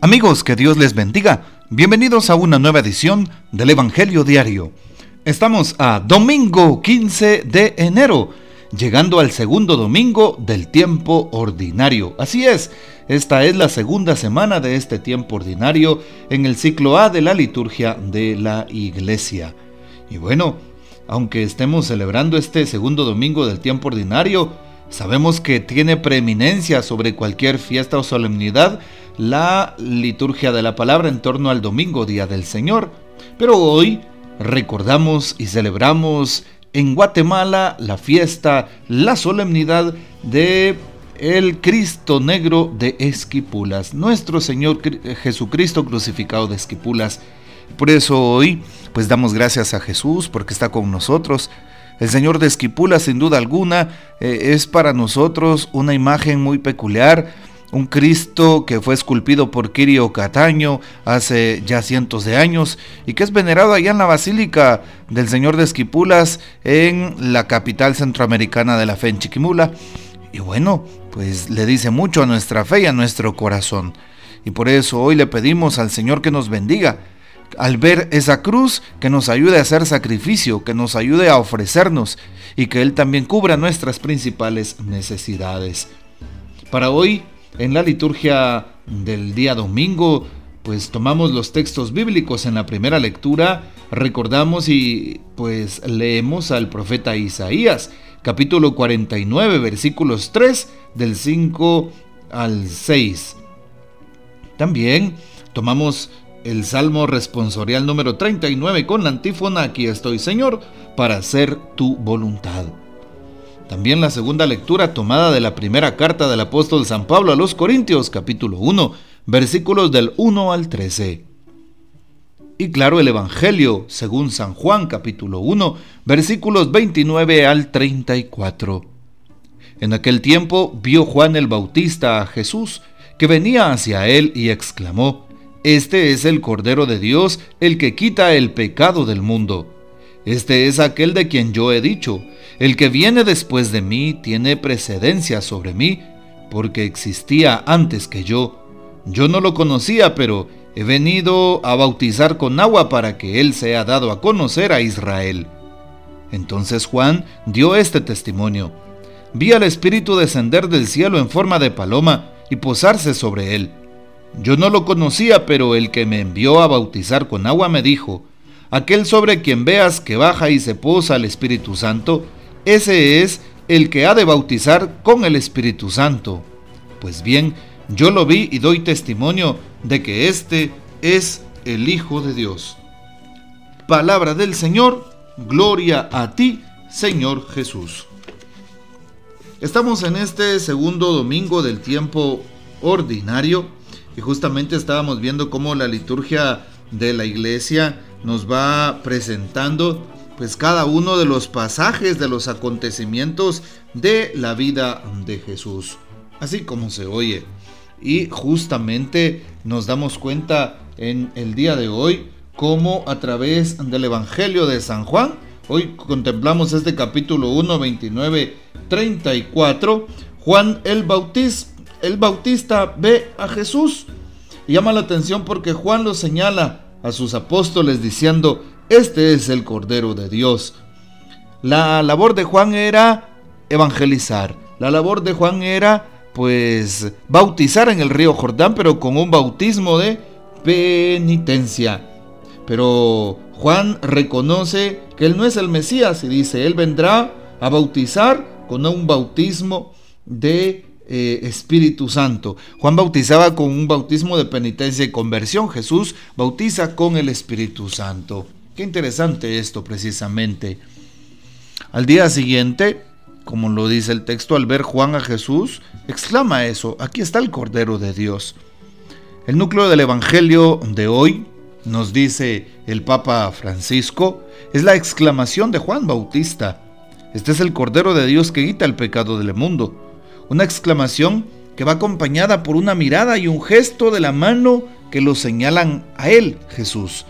Amigos, que Dios les bendiga. Bienvenidos a una nueva edición del Evangelio Diario. Estamos a domingo 15 de enero, llegando al segundo domingo del tiempo ordinario. Así es, esta es la segunda semana de este tiempo ordinario en el ciclo A de la liturgia de la iglesia. Y bueno, aunque estemos celebrando este segundo domingo del tiempo ordinario, sabemos que tiene preeminencia sobre cualquier fiesta o solemnidad la liturgia de la palabra en torno al domingo, Día del Señor. Pero hoy recordamos y celebramos en Guatemala la fiesta, la solemnidad de el Cristo Negro de Esquipulas, nuestro Señor Jesucristo crucificado de Esquipulas. Por eso hoy pues damos gracias a Jesús porque está con nosotros. El Señor de Esquipulas sin duda alguna eh, es para nosotros una imagen muy peculiar un Cristo que fue esculpido por Quirio Cataño hace ya cientos de años y que es venerado allá en la Basílica del Señor de Esquipulas en la capital centroamericana de la fe en Chiquimula. Y bueno, pues le dice mucho a nuestra fe y a nuestro corazón. Y por eso hoy le pedimos al Señor que nos bendiga. Al ver esa cruz, que nos ayude a hacer sacrificio, que nos ayude a ofrecernos y que Él también cubra nuestras principales necesidades. Para hoy en la liturgia del día domingo, pues tomamos los textos bíblicos en la primera lectura, recordamos y pues leemos al profeta Isaías, capítulo 49, versículos 3 del 5 al 6. También tomamos el Salmo responsorial número 39 con la antífona Aquí estoy Señor, para hacer tu voluntad. También la segunda lectura tomada de la primera carta del apóstol San Pablo a los Corintios, capítulo 1, versículos del 1 al 13. Y claro, el Evangelio, según San Juan, capítulo 1, versículos 29 al 34. En aquel tiempo vio Juan el Bautista a Jesús, que venía hacia él y exclamó, Este es el Cordero de Dios, el que quita el pecado del mundo. Este es aquel de quien yo he dicho, el que viene después de mí tiene precedencia sobre mí, porque existía antes que yo. Yo no lo conocía, pero he venido a bautizar con agua para que él sea dado a conocer a Israel. Entonces Juan dio este testimonio. Vi al Espíritu descender del cielo en forma de paloma y posarse sobre él. Yo no lo conocía, pero el que me envió a bautizar con agua me dijo, aquel sobre quien veas que baja y se posa el Espíritu Santo, ese es el que ha de bautizar con el Espíritu Santo. Pues bien, yo lo vi y doy testimonio de que este es el Hijo de Dios. Palabra del Señor, gloria a ti, Señor Jesús. Estamos en este segundo domingo del tiempo ordinario y justamente estábamos viendo cómo la liturgia de la iglesia nos va presentando pues cada uno de los pasajes de los acontecimientos de la vida de Jesús, así como se oye. Y justamente nos damos cuenta en el día de hoy cómo a través del Evangelio de San Juan, hoy contemplamos este capítulo 1, 29, 34, Juan el Bautista, el Bautista ve a Jesús. Y llama la atención porque Juan lo señala a sus apóstoles diciendo, este es el Cordero de Dios. La labor de Juan era evangelizar. La labor de Juan era pues bautizar en el río Jordán, pero con un bautismo de penitencia. Pero Juan reconoce que él no es el Mesías y dice, él vendrá a bautizar con un bautismo de eh, Espíritu Santo. Juan bautizaba con un bautismo de penitencia y conversión. Jesús bautiza con el Espíritu Santo. Qué interesante esto precisamente. Al día siguiente, como lo dice el texto, al ver Juan a Jesús, exclama eso, aquí está el Cordero de Dios. El núcleo del Evangelio de hoy, nos dice el Papa Francisco, es la exclamación de Juan Bautista. Este es el Cordero de Dios que quita el pecado del mundo. Una exclamación que va acompañada por una mirada y un gesto de la mano que lo señalan a él, Jesús.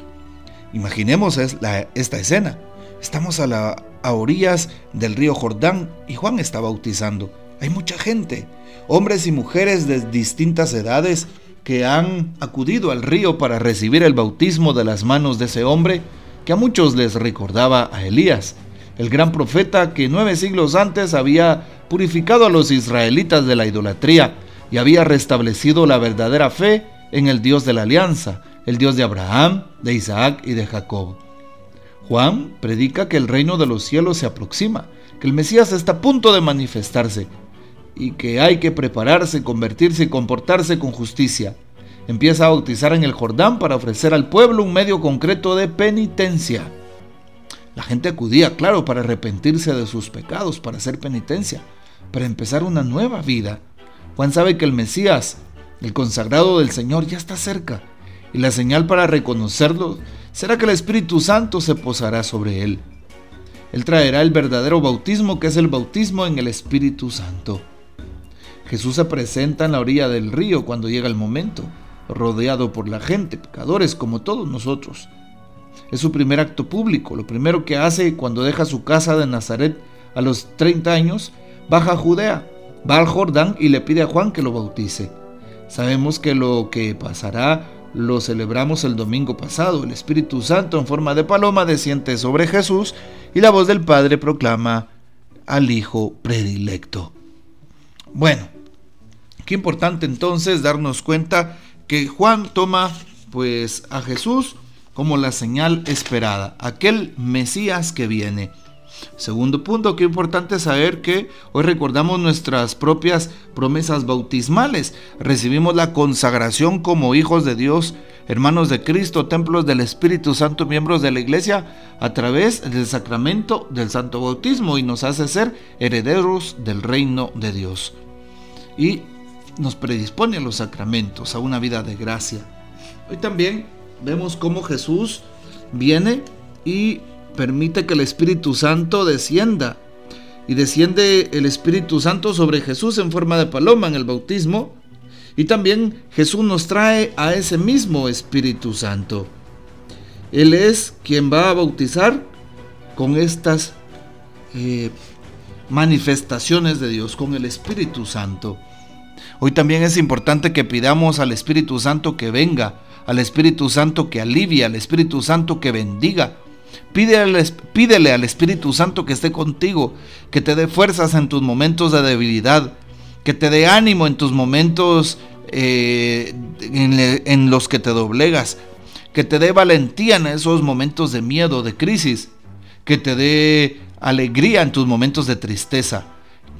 Imaginemos esta escena. Estamos a, a orillas del río Jordán y Juan está bautizando. Hay mucha gente, hombres y mujeres de distintas edades que han acudido al río para recibir el bautismo de las manos de ese hombre que a muchos les recordaba a Elías, el gran profeta que nueve siglos antes había purificado a los israelitas de la idolatría y había restablecido la verdadera fe en el Dios de la alianza, el Dios de Abraham, de Isaac y de Jacob. Juan predica que el reino de los cielos se aproxima, que el Mesías está a punto de manifestarse y que hay que prepararse, convertirse y comportarse con justicia. Empieza a bautizar en el Jordán para ofrecer al pueblo un medio concreto de penitencia. La gente acudía, claro, para arrepentirse de sus pecados, para hacer penitencia, para empezar una nueva vida. Juan sabe que el Mesías, el consagrado del Señor, ya está cerca, y la señal para reconocerlo será que el Espíritu Santo se posará sobre él. Él traerá el verdadero bautismo, que es el bautismo en el Espíritu Santo. Jesús se presenta en la orilla del río cuando llega el momento rodeado por la gente, pecadores como todos nosotros. Es su primer acto público, lo primero que hace cuando deja su casa de Nazaret a los 30 años, baja a Judea, va al Jordán y le pide a Juan que lo bautice. Sabemos que lo que pasará lo celebramos el domingo pasado. El Espíritu Santo en forma de paloma desciende sobre Jesús y la voz del Padre proclama al Hijo predilecto. Bueno, qué importante entonces darnos cuenta que Juan toma pues a Jesús como la señal esperada, aquel Mesías que viene. Segundo punto, qué importante saber que hoy recordamos nuestras propias promesas bautismales. Recibimos la consagración como hijos de Dios, hermanos de Cristo, templos del Espíritu Santo, miembros de la iglesia, a través del sacramento del Santo Bautismo y nos hace ser herederos del reino de Dios. Y nos predispone a los sacramentos, a una vida de gracia. Hoy también vemos cómo Jesús viene y permite que el Espíritu Santo descienda. Y desciende el Espíritu Santo sobre Jesús en forma de paloma en el bautismo. Y también Jesús nos trae a ese mismo Espíritu Santo. Él es quien va a bautizar con estas eh, manifestaciones de Dios, con el Espíritu Santo. Hoy también es importante que pidamos al Espíritu Santo que venga, al Espíritu Santo que alivie, al Espíritu Santo que bendiga. Pídele, al Espíritu Santo que esté contigo, que te dé fuerzas en tus momentos de debilidad, que te dé ánimo en tus momentos eh, en los que te doblegas, que te dé valentía en esos momentos de miedo, de crisis, que te dé alegría en tus momentos de tristeza,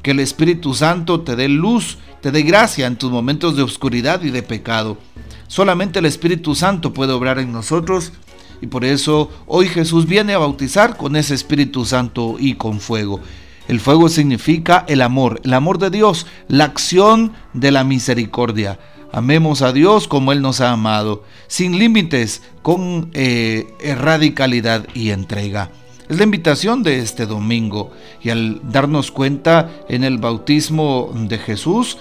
que el Espíritu Santo te dé luz te dé gracia en tus momentos de oscuridad y de pecado. Solamente el Espíritu Santo puede obrar en nosotros y por eso hoy Jesús viene a bautizar con ese Espíritu Santo y con fuego. El fuego significa el amor, el amor de Dios, la acción de la misericordia. Amemos a Dios como Él nos ha amado, sin límites, con eh, radicalidad y entrega. Es la invitación de este domingo y al darnos cuenta en el bautismo de Jesús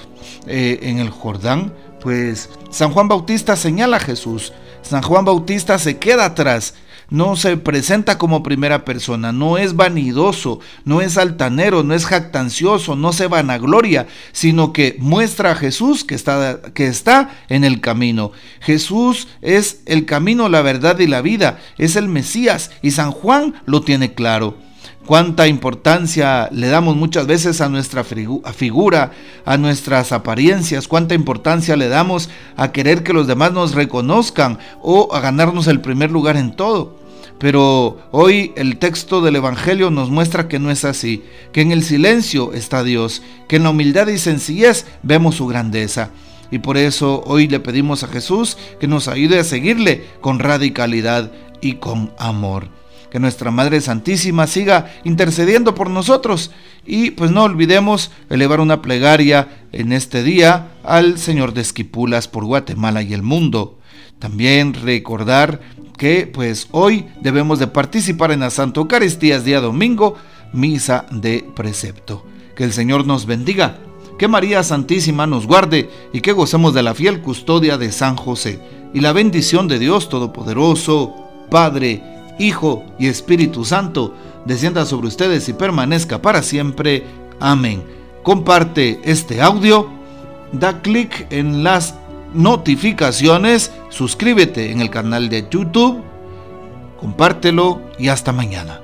eh, en el Jordán, pues San Juan Bautista señala a Jesús. San Juan Bautista se queda atrás no se presenta como primera persona, no es vanidoso, no es altanero, no es jactancioso, no se vanagloria, sino que muestra a Jesús que está, que está en el camino. Jesús es el camino, la verdad y la vida, es el Mesías y San Juan lo tiene claro cuánta importancia le damos muchas veces a nuestra figura, a nuestras apariencias, cuánta importancia le damos a querer que los demás nos reconozcan o a ganarnos el primer lugar en todo. Pero hoy el texto del Evangelio nos muestra que no es así, que en el silencio está Dios, que en la humildad y sencillez vemos su grandeza. Y por eso hoy le pedimos a Jesús que nos ayude a seguirle con radicalidad y con amor. Que nuestra Madre Santísima siga intercediendo por nosotros y pues no olvidemos elevar una plegaria en este día al Señor de Esquipulas por Guatemala y el mundo. También recordar que pues hoy debemos de participar en la Santa Eucaristía, día domingo, misa de precepto. Que el Señor nos bendiga, que María Santísima nos guarde y que gocemos de la fiel custodia de San José. Y la bendición de Dios Todopoderoso, Padre, Hijo y Espíritu Santo, descienda sobre ustedes y permanezca para siempre. Amén. Comparte este audio, da clic en las notificaciones, suscríbete en el canal de YouTube, compártelo y hasta mañana.